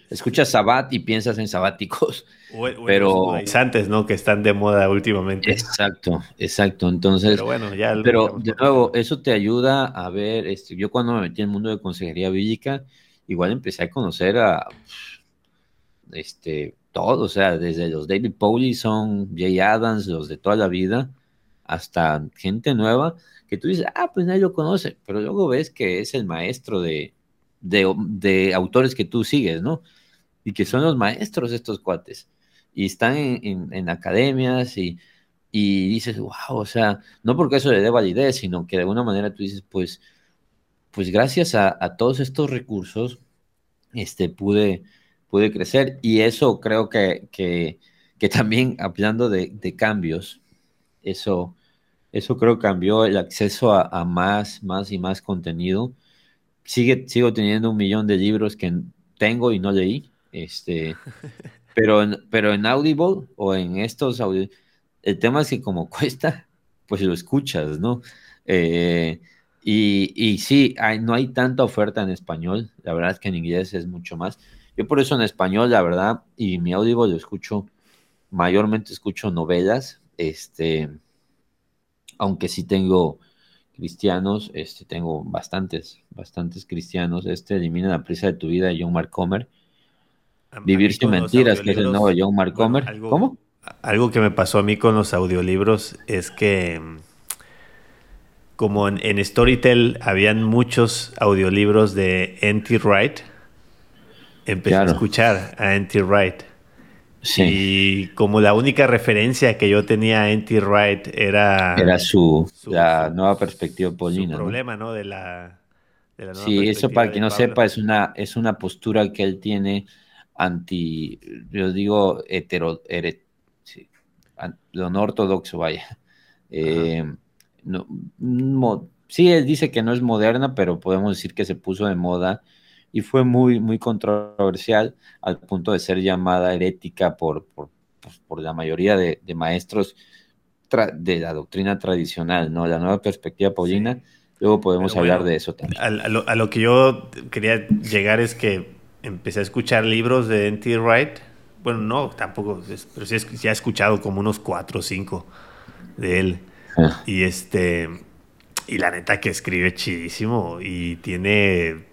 Escuchas sabat y piensas en sabáticos. [LAUGHS] O, pero antes, ¿no? Que están de moda últimamente. Exacto, exacto. Entonces, pero bueno, ya Pero de nuevo, eso te ayuda a ver, este, yo cuando me metí en el mundo de consejería bíblica, igual empecé a conocer a este todo, o sea, desde los David Paulison, Jay Adams, los de toda la vida, hasta gente nueva que tú dices, ah, pues nadie lo conoce, pero luego ves que es el maestro de, de, autores que tú sigues, ¿no? Y que son los maestros estos cuates. Y están en, academias y, dices, wow, o sea, no porque eso le dé validez, sino que de alguna manera tú dices, pues, pues gracias a, todos estos recursos, este, pude, pude crecer. Y eso creo que, que, también, hablando de, cambios, eso, eso creo cambió el acceso a, a, más, más y más contenido sigo teniendo un millón de libros que tengo y no leí. Este, [LAUGHS] pero, en, pero en Audible o en estos el tema es que como [LAUGHS] cuesta, pues lo escuchas, ¿no? Eh, y, y, sí, hay, no hay tanta oferta en español, la verdad es que en inglés es mucho más. Yo por eso en español, la verdad, y mi Audible lo escucho, mayormente escucho novelas, este, aunque sí tengo cristianos, este, tengo bastantes, bastantes cristianos. Este elimina la prisa de tu vida de John Mark Comer. Vivir sin mentiras, que es el nuevo John Mark Comer. ¿Cómo? Algo que me pasó a mí con los audiolibros es que como en, Storytel habían muchos audiolibros de N.T. Wright, empecé a escuchar a N.T. Wright. Y como la única referencia que yo tenía a N.T. Wright era... Era su, la nueva perspectiva polina. Su problema, ¿no? De la, Sí, eso para quien no sepa es una, es una postura que él tiene anti, yo digo, hetero, lo no ortodoxo, vaya. Eh, no, sí, él dice que no es moderna, pero podemos decir que se puso de moda y fue muy, muy controversial al punto de ser llamada herética por, por, pues, la mayoría de, maestros de la doctrina tradicional, ¿no? La nueva perspectiva paulina, luego podemos hablar de eso también. A, lo, a, lo, que yo quería llegar es que empecé a escuchar libros de N.T. Wright, bueno, no, tampoco, pero sí, ya he escuchado como unos cuatro o cinco de él. Ah. Y este, y la neta que escribe chidísimo y tiene,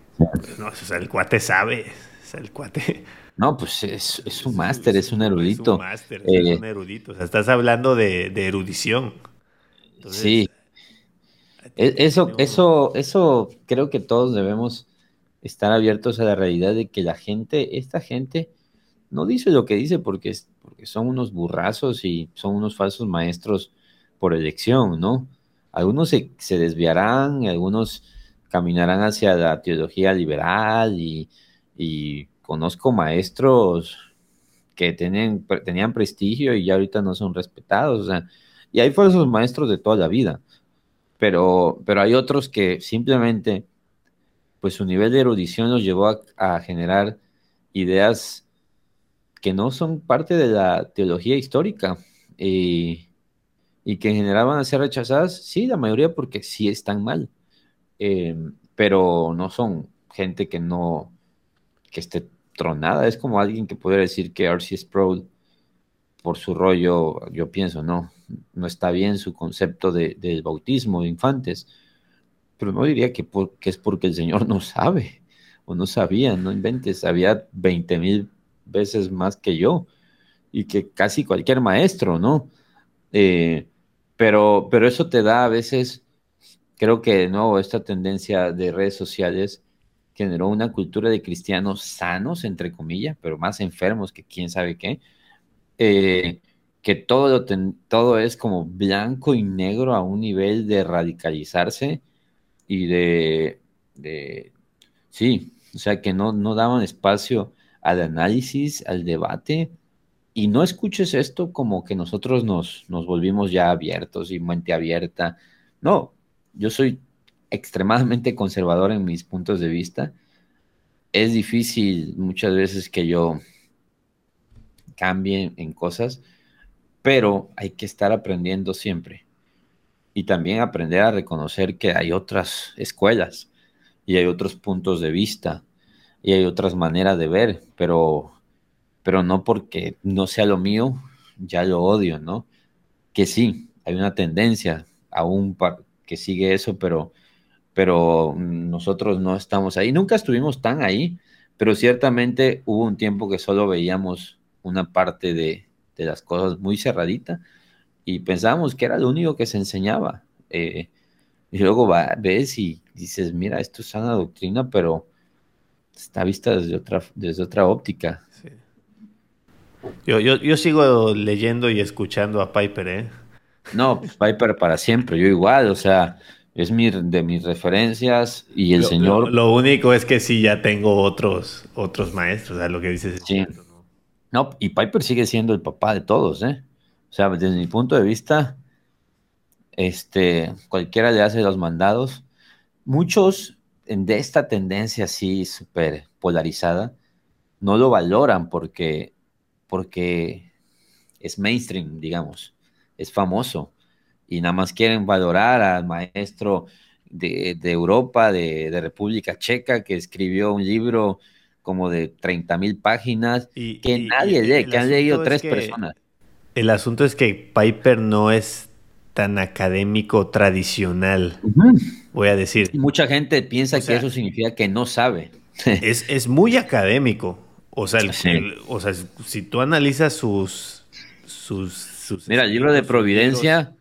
no, o sea, el cuate sabe, o sea, el cuate... No, pues es, es un máster, es un erudito. Es un máster, es un eh, erudito. O sea, estás hablando de, de erudición. sí. E, eso, eso, eso creo que todos debemos estar abiertos a la realidad de que la gente, esta gente, no dice lo que dice porque, porque son unos burrazos y son unos falsos maestros por elección, ¿no? Algunos se, desviarán, algunos caminarán hacia la teología liberal y, conozco maestros que tenían, tenían prestigio y ya ahorita no son respetados, o sea, y hay falsos maestros de toda la vida, pero, pero hay otros que simplemente, pues su nivel de erudición los llevó a, generar ideas que no son parte de la teología histórica y, que en general van a ser rechazadas, sí, la mayoría porque sí están mal, eh, pero no son gente que no, que esté tronada, es como alguien que pudiera decir que R.C. Sproul, por su rollo, yo pienso, no, no está bien su concepto de, del bautismo de infantes, pero no diría que, que es porque el Señor [LAUGHS] no sabe o no sabía, no inventes, había 20 mil veces más que yo y que casi cualquier maestro, ¿no? Eh, pero, pero eso te da a veces, creo que de nuevo esta tendencia de redes sociales generó una cultura de cristianos sanos, entre comillas, pero más enfermos que quién sabe qué, eh, que todo, todo es como blanco y negro a un nivel de radicalizarse y de, de sí, o sea, que no, no daban espacio al análisis, al debate, y no escuches esto como que nosotros nos, nos volvimos ya abiertos y mente abierta. No, yo soy extremadamente conservador en mis puntos de vista. Es difícil muchas veces que yo cambie en cosas, pero hay que estar aprendiendo siempre. Y también aprender a reconocer que hay otras escuelas y hay otros puntos de vista y hay otras maneras de ver, pero, pero no porque no sea lo mío, ya lo odio, ¿no? Que sí, hay una tendencia aún que sigue eso, pero, pero nosotros no estamos ahí. Nunca estuvimos tan ahí, pero ciertamente hubo un tiempo que solo veíamos una parte de, las cosas muy cerradita y pensábamos que era lo único que se enseñaba. Eh, y luego va, ves y dices, mira, esto es sana doctrina, pero está vista desde otra, desde otra óptica. Yo, yo, yo, sigo leyendo y escuchando a Piper, ¿eh? No, pues Piper para siempre, yo igual, o sea, es mi, de mis referencias y el señor... Lo, único es que sí ya tengo otros, otros maestros, o sea, lo que dices sí. ¿no? y Piper sigue siendo el papá de todos, ¿eh? O sea, desde mi punto de vista, este, cualquiera le hace los mandados. Muchos de esta tendencia así súper polarizada, no lo valoran porque, porque es mainstream, digamos, es famoso y nada más quieren valorar al maestro de, Europa, de, República Checa, que escribió un libro como de 30 mil páginas que nadie lee, que han leído tres personas. El asunto es que Piper no es tan académico tradicional, voy a decir. mucha gente piensa que eso significa que no sabe. [LAUGHS] es, es muy académico. O sea, o sea, si tú analizas sus... sus, Mira, el libro de Providencia,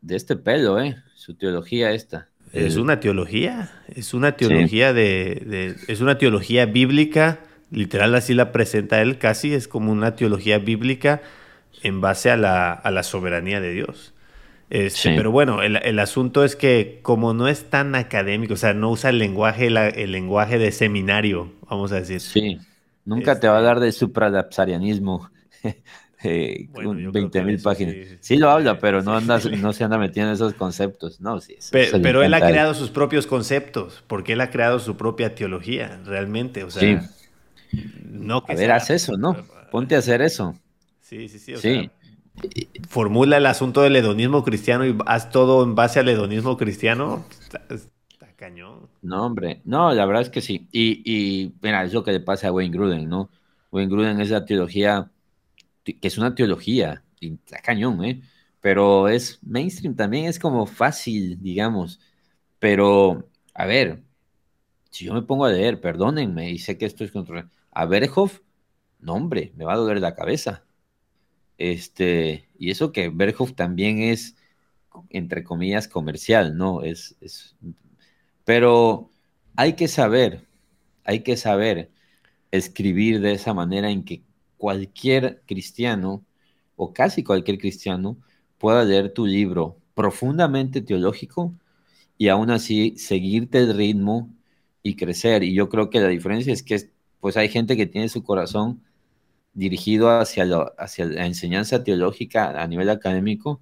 de este pelo, ¿eh? Su teología esta. Es una teología, es una teología de, es una teología bíblica, literal así la presenta él casi, es como una teología bíblica en base a la, a la soberanía de Dios. Este, Pero bueno, el, asunto es que como no es tan académico, o sea, no usa el lenguaje, el lenguaje de seminario, vamos a decir. Sí, nunca te va a hablar de supradapsarianismo. [LAUGHS] eh, 20 mil páginas. Sí, lo habla, pero no, anda, no se anda metiendo en esos conceptos. No, sí, pero, él ha creado sus propios conceptos, porque él ha creado su propia teología, realmente. O sea, no que a ver, haz eso, ¿no? Ponte a hacer eso. Sí, sí, sí. sí. formula el asunto del hedonismo cristiano y haz todo en base al hedonismo cristiano. Está, cañón. No, hombre. No, la verdad es que sí. Y, y mira, es lo que le pasa a Wayne Gruden, ¿no? Wayne Gruden es la teología que es una teología, está cañón, ¿eh? Pero es mainstream también, es como fácil, digamos. Pero, a ver, si yo me pongo a leer, perdónenme, y sé que esto es controlado, a Berhoff, no, hombre, me va a doler la cabeza. Este, y eso que Berhoff también es, entre comillas, comercial, ¿no? Es, es, pero hay que saber, hay que saber escribir de esa manera en que cualquier cristiano, o casi cualquier cristiano, pueda leer tu libro profundamente teológico y aún así seguirte el ritmo y crecer. Y yo creo que la diferencia es que pues hay gente que tiene su corazón dirigido hacia, hacia la enseñanza teológica a nivel académico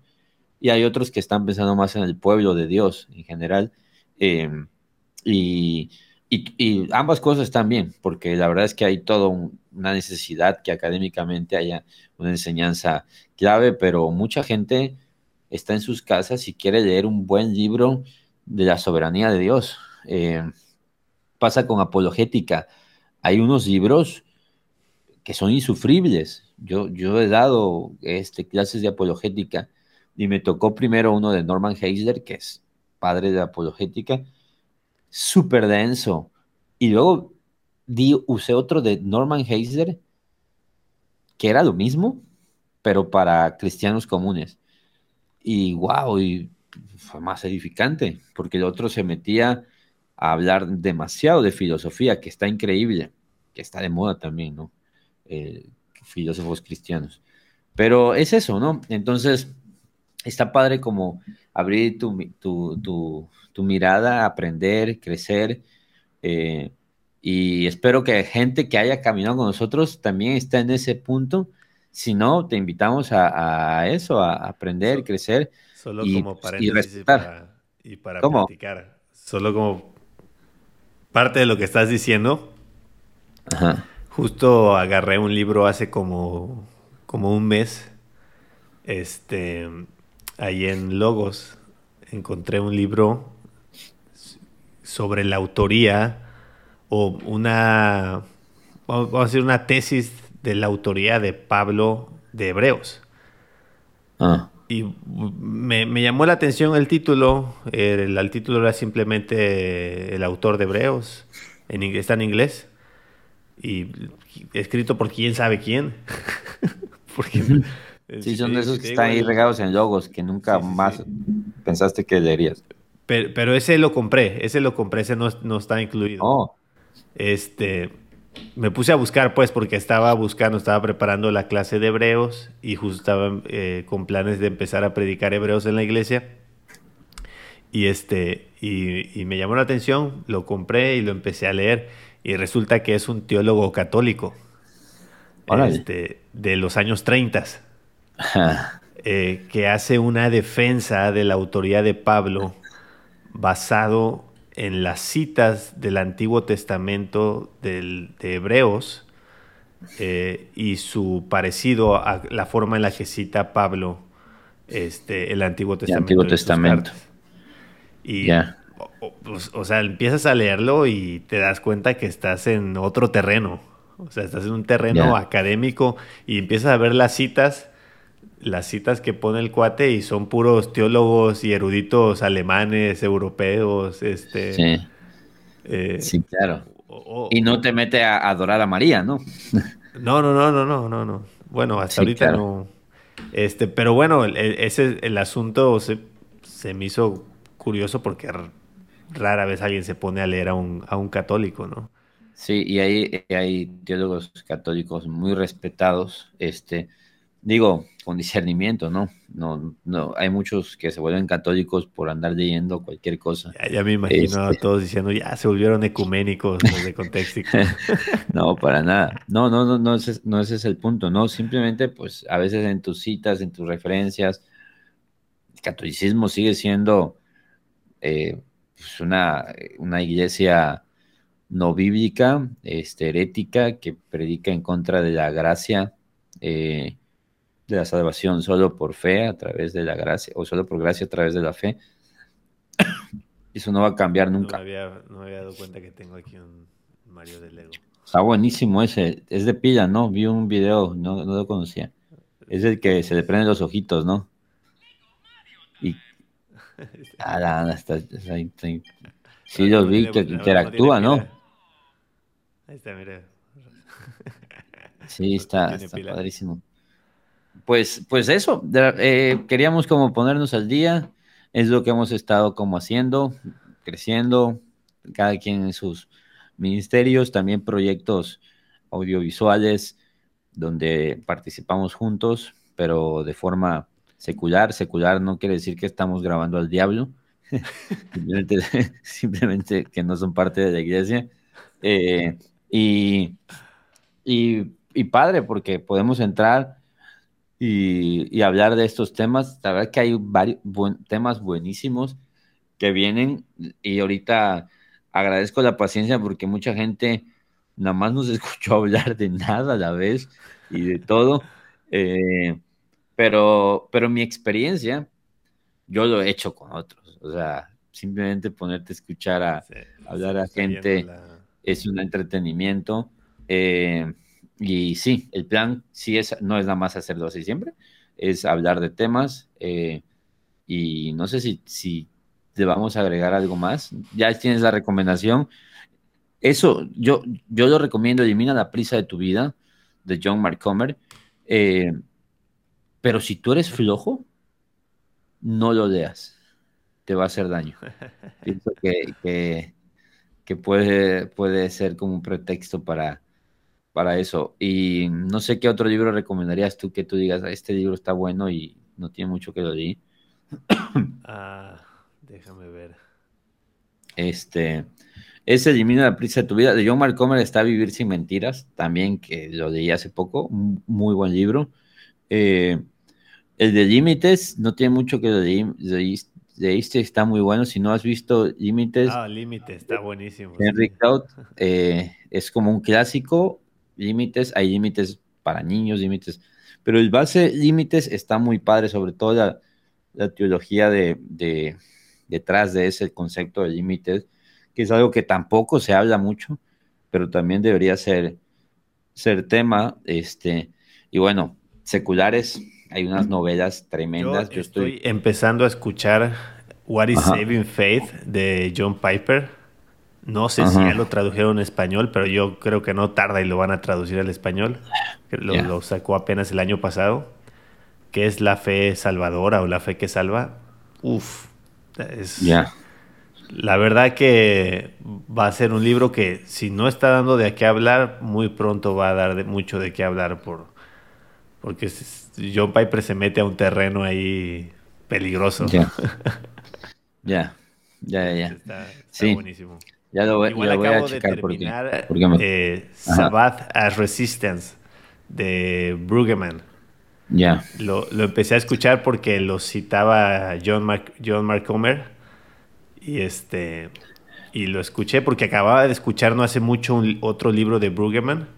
y hay otros que están pensando más en el pueblo de Dios en general. Em, y, y, ambas cosas están bien, porque la verdad es que hay toda una necesidad que académicamente haya una enseñanza clave, pero mucha gente está en sus casas y quiere leer un buen libro de la soberanía de Dios. Eh, pasa con apologética. Hay unos libros que son insufribles. Yo, yo he dado este, clases de apologética y me tocó primero uno de Norman Heisler, que es padre de apologética, súper denso. Y luego di, usé otro de Norman Heisler, que era lo mismo, pero para cristianos comunes. Y wow, y fue más edificante, porque el otro se metía a hablar demasiado de filosofía, que está increíble, que está de moda también, ¿no? Eh, filósofos cristianos. Pero es eso, ¿no? Entonces, está padre como abrir tu, tu, tu mirada, aprender, crecer. Eh, y espero que gente que haya caminado con nosotros también esté en ese punto. Si no, te invitamos a, eso, a aprender, crecer. Solo y, como paréntesis para, y para practicar. Solo como parte de lo que estás diciendo. Justo agarré un libro hace como, como un mes. Este, ahí en Logos encontré un libro sobre la autoría o una, vamos a decir, una tesis de la autoría de Pablo de Hebreos. Ah. Y me, llamó la atención el título. El, título era simplemente el autor de Hebreos. En, está en inglés. Y escrito por quién sabe quién. [LAUGHS] Porque, sí, son de esos que están ahí regados en logos que nunca más pensaste que leerías. Pero, ese lo compré, ese lo compré, ese no, está incluido. Oh. Este, me puse a buscar, pues, porque estaba buscando, estaba preparando la clase de hebreos y justo estaba eh, con planes de empezar a predicar hebreos en la iglesia. Y, este, y, me llamó la atención, lo compré y lo empecé a leer. Y resulta que es un teólogo católico este, de los años 30, eh, que hace una defensa de la autoridad de Pablo basado en las citas del Antiguo Testamento de Hebreos eh, y su parecido a la forma en la que cita Pablo este, el Antiguo Testamento. Antiguo Testamento. Y, pues, o, sea, empiezas a leerlo y te das cuenta que estás en otro terreno. O sea, estás en un terreno académico y empiezas a ver las citas las citas que pone el cuate y son puros teólogos y eruditos alemanes, europeos, este... Sí, eh, sí claro. y no te mete a adorar a María, ¿no? [LAUGHS] no, no, no, no, no, no, no. Bueno, hasta ahorita no. Este, pero bueno, el, ese el asunto se, se, me hizo curioso porque rara vez alguien se pone a leer a un, a un católico, ¿no? Sí, y hay, hay teólogos católicos muy respetados, este, digo, con discernimiento, ¿no? No, no, hay muchos que se vuelven católicos por andar leyendo cualquier cosa. Ya, me imagino a este todos diciendo, ya se volvieron ecuménicos de contexto. [LAUGHS] no, para nada. No, no, no, no ese, no ese es el punto, ¿no? Simplemente, pues, a veces en tus citas, en tus referencias, el catolicismo sigue siendo eh, pues una, una iglesia no bíblica, este, herética, que predica en contra de la gracia, eh, de la salvación solo por fe, a través de la gracia, o solo por gracia a través de la fe. [COUGHS] Eso no va a cambiar nunca. No me había, no había dado cuenta que tengo aquí un Mario de Lego. Está buenísimo ese. Es de pila, ¿no? Vi un video, no, no lo conocía. Es el que se le prenden los ojitos, ¿no? Y. [LAUGHS] Ah, está, está, está, sí, los vi que interactúa, ¿no? Ahí está, mire. Sí, [LAUGHS] está, está padrísimo. Pues, pues eso, eh, queríamos como ponernos al día, es lo que hemos estado como haciendo, creciendo, cada quien en sus ministerios, también proyectos audiovisuales donde participamos juntos, pero de forma secular. Secular no quiere decir que estamos grabando al diablo, [LAUGHS] [LAUGHS] simplemente, que no son parte de la iglesia. Eh, y, y, padre, porque podemos entrar y, hablar de estos temas. La verdad que hay varios temas buenísimos que vienen y ahorita agradezco la paciencia porque mucha gente nada más nos [LAUGHS] escuchó hablar de nada a la vez y de todo. Eh, pero, pero mi experiencia, yo lo he hecho con otros. O sea, simplemente ponerte a escuchar a hablar a gente es un entretenimiento. Eh, y sí, el plan sí es, no es nada más hacerlo así siempre, es hablar de temas. Eh, y no sé si, si te vamos a agregar algo más. Ya tienes la recomendación. Eso, yo, yo lo recomiendo, elimina la prisa de tu vida, de John Mark Comer. Eh, pero si tú eres flojo, no lo leas. Te va a hacer daño. [LAUGHS] Pienso que, que puede, puede ser como un pretexto para, para eso. Y no sé qué otro libro recomendarías tú que tú digas, este libro está bueno y no tiene mucho que lo di. [COUGHS] Ah, déjame ver. Este, ese Elimina la prisa de tu vida, de John Mark Comer está Vivir sin mentiras, también que lo leí hace poco, muy buen libro. Eh, el de Límites, no tiene mucho que lo leí, leíste, está muy bueno. Si no has visto Límites. Ah, Límites, está buenísimo. Henry Cloud eh, es como un clásico. Límites, hay límites para niños, límites. Pero el base Límites está muy padre, sobre todo la, teología de, detrás de ese concepto de límites, que es algo que tampoco se habla mucho, pero también debería ser, ser tema. Este, y bueno, seculares, hay unas novelas tremendas. Yo, estoy... empezando a escuchar What is Saving Faith de John Piper. No sé si ya lo tradujeron en español, pero yo creo que no tarda y lo van a traducir al español. Lo, sacó apenas el año pasado. Que es la fe salvadora o la fe que salva. Uf. Es, La verdad que va a ser un libro que si no está dando de qué hablar, muy pronto va a dar de, mucho de qué hablar por, porque John Piper se mete a un terreno ahí peligroso. Ya, [LAUGHS] ya, ya, ya. Está, sí. buenísimo. Ya lo, voy, Igual acabo a checar de terminar eh, Sabbath as Resistance de Brueggemann. Ya. Lo, lo, empecé a escuchar porque lo citaba John, Mark, John Marcomer y este y lo escuché porque acababa de escuchar no hace mucho un, otro libro de Brueggemann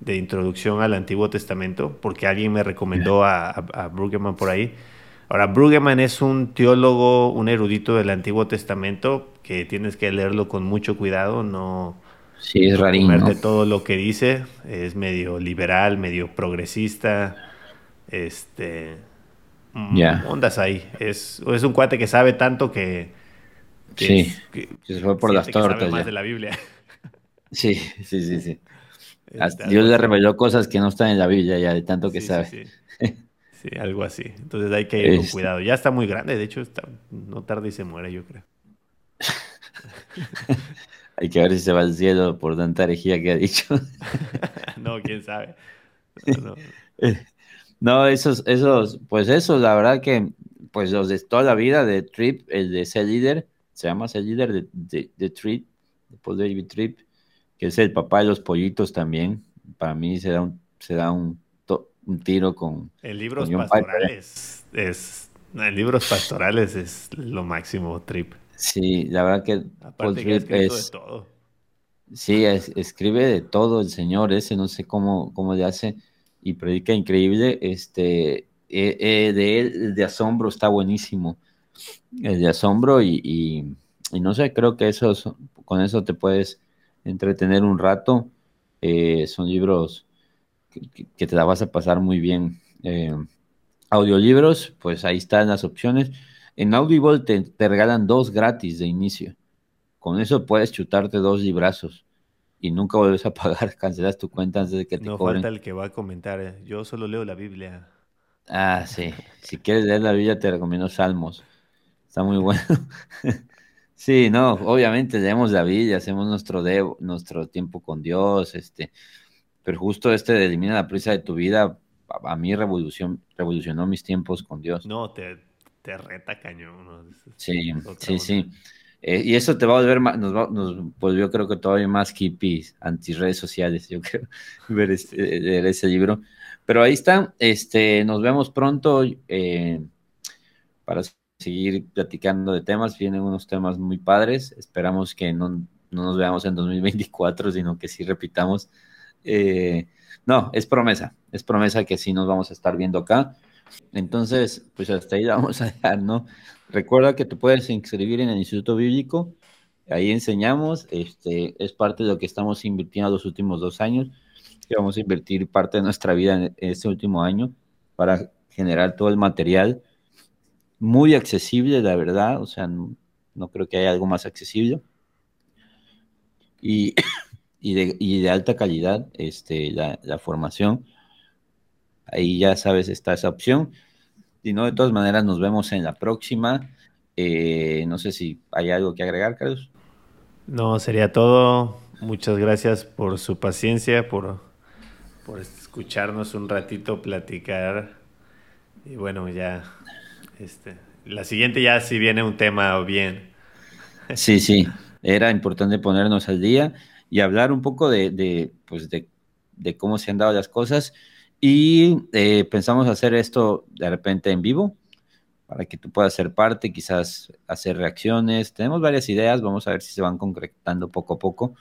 de introducción al Antiguo Testamento, porque alguien me recomendó a, a, Brueggemann por ahí. Ahora, Brueggemann es un teólogo, un erudito del Antiguo Testamento, que tienes que leerlo con mucho cuidado, no... Sí, es todo lo que dice, es medio liberal, medio progresista, Este. Mm, ya. Ondas ahí. Es, es un cuate que sabe tanto que. sí, se fue por las tortas. Sabe más de la Biblia. [LAUGHS] Sí, sí, sí, sí. Dios le reveló cosas que no están en la Biblia ya, de tanto que sabe. Sí, algo así. Entonces hay que ir con este cuidado. Ya está muy grande, de hecho, no tarda y se muere, yo creo. [LAUGHS] hay que ver si se va al cielo por tanta herejía que ha dicho. [LAUGHS] no, quién sabe. [LAUGHS] No, esos, esos, pues eso, la verdad que, pues los de toda la vida de Trip, el de ser líder, se llama ser líder de, de, Trip, de Paul David Trip, que es el papá de los pollitos también. Para mí se da un, se da un, un tiro con. En libros pastorales es. En libros pastorales es lo máximo, Trip. Sí, la verdad que Paul Trip es. De todo. Sí, escribe de todo el señor ese, no sé cómo, cómo le hace y predica increíble. Este, eh, eh, de él, el de asombro está buenísimo. El de asombro y, y, no sé, creo que eso, con eso te puedes entretener un rato. Eh, son libros que, te la vas a pasar muy bien. audiolibros, pues ahí están las opciones. En Audible te, te regalan dos gratis de inicio. Con eso puedes chutarte dos librazos y nunca vuelves a pagar, [LAUGHS] cancelas tu cuenta antes de que te no cobren. falta el que va a comentar, eh, yo solo leo la Biblia. Ah, sí. Si quieres leer la Biblia te recomiendo Salmos. Está muy bueno. [LAUGHS] sí, no, obviamente leemos la Biblia, hacemos nuestro nuestro tiempo con Dios, este, pero justo este de elimina la prisa de tu vida, a, mí revolución, revolucionó mis tiempos con Dios. No, te, te reta cañón. Sí, sí, sí. Eh, y eso te va a volver más, nos, volvió creo que todavía más hippies, anti redes sociales, yo creo, [LAUGHS] ver este, ese libro. Pero ahí está, este, nos vemos pronto eh, para seguir platicando de temas, vienen unos temas muy padres, esperamos que no, no nos veamos en 2024, sino que sí repitamos. Eh, no, es promesa, es promesa que sí nos vamos a estar viendo acá. Entonces, pues hasta ahí vamos a dejar, ¿no? Recuerda que te puedes inscribir en el Instituto Bíblico, ahí enseñamos, este, es parte de lo que estamos invirtiendo los últimos dos años, y vamos a invertir parte de nuestra vida en este último año para generar todo el material muy accesible, la verdad, o sea, no, creo que haya algo más accesible. Y, y, de, alta calidad este, la, la formación. Ahí ya sabes, está esa opción. Si no, de todas maneras, nos vemos en la próxima. Eh, no sé si hay algo que agregar, Carlos. No, sería todo. Muchas gracias por su paciencia, por, por escucharnos un ratito platicar. Y bueno, ya, este, la siguiente ya si viene un tema bien. Sí, sí, era importante ponernos al día y hablar un poco de, de, pues de, de cómo se han dado las cosas. Y eh, pensamos hacer esto de repente en vivo para que tú puedas ser parte, quizás hacer reacciones. Tenemos varias ideas, vamos a ver si se van concretando poco a poco.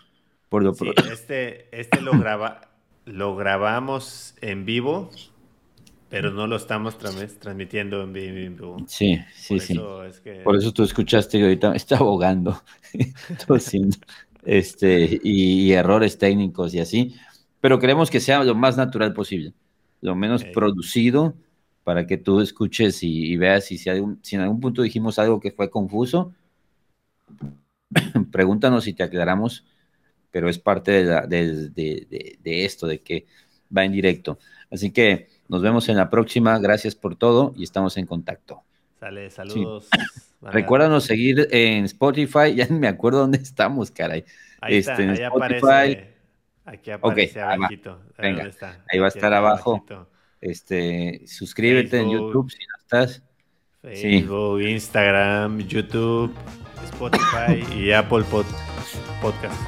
Por lo sí, [LAUGHS] este, este lo, graba, lo grabamos en vivo, pero no lo estamos transmitiendo en vivo. Sí, sí, sí. Por eso tú escuchaste que ahorita me está abogando, [LAUGHS] este, y errores técnicos y así, pero queremos que sea lo más natural posible lo menos producido para que tú escuches y, veas si, si, en algún punto dijimos algo que fue confuso, [COUGHS] pregúntanos y te aclaramos, pero es parte de, esto, de que va en directo. Así que nos vemos en la próxima, gracias por todo y estamos en contacto. Sale, saludos. Recuérdanos seguir en Spotify, [LAUGHS] ya me acuerdo dónde estamos, caray. Ahí está, este, ahí Aparece Aquí aparece abajito. Venga, ahí va a estar abajo. Este, suscríbete en YouTube si no estás. Facebook, Instagram, YouTube, Spotify y [CLEARS THROAT] Apple Podcast.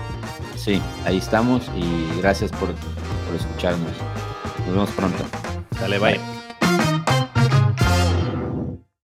Sí, ahí estamos y gracias por, por escucharnos. Nos vemos pronto. Dale, bye.